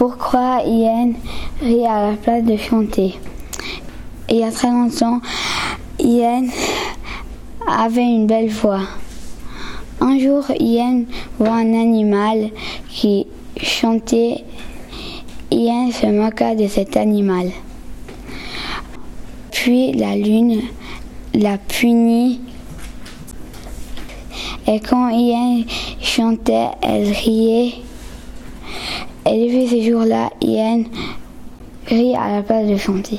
Pourquoi Yen rit à la place de chanter Il y a très longtemps, Yen avait une belle voix. Un jour, Yen voit un animal qui chantait. Yen se moqua de cet animal. Puis la lune la punit. Et quand Yen chantait, elle riait. Et depuis ce jour-là, Yen rit à la place de chanter.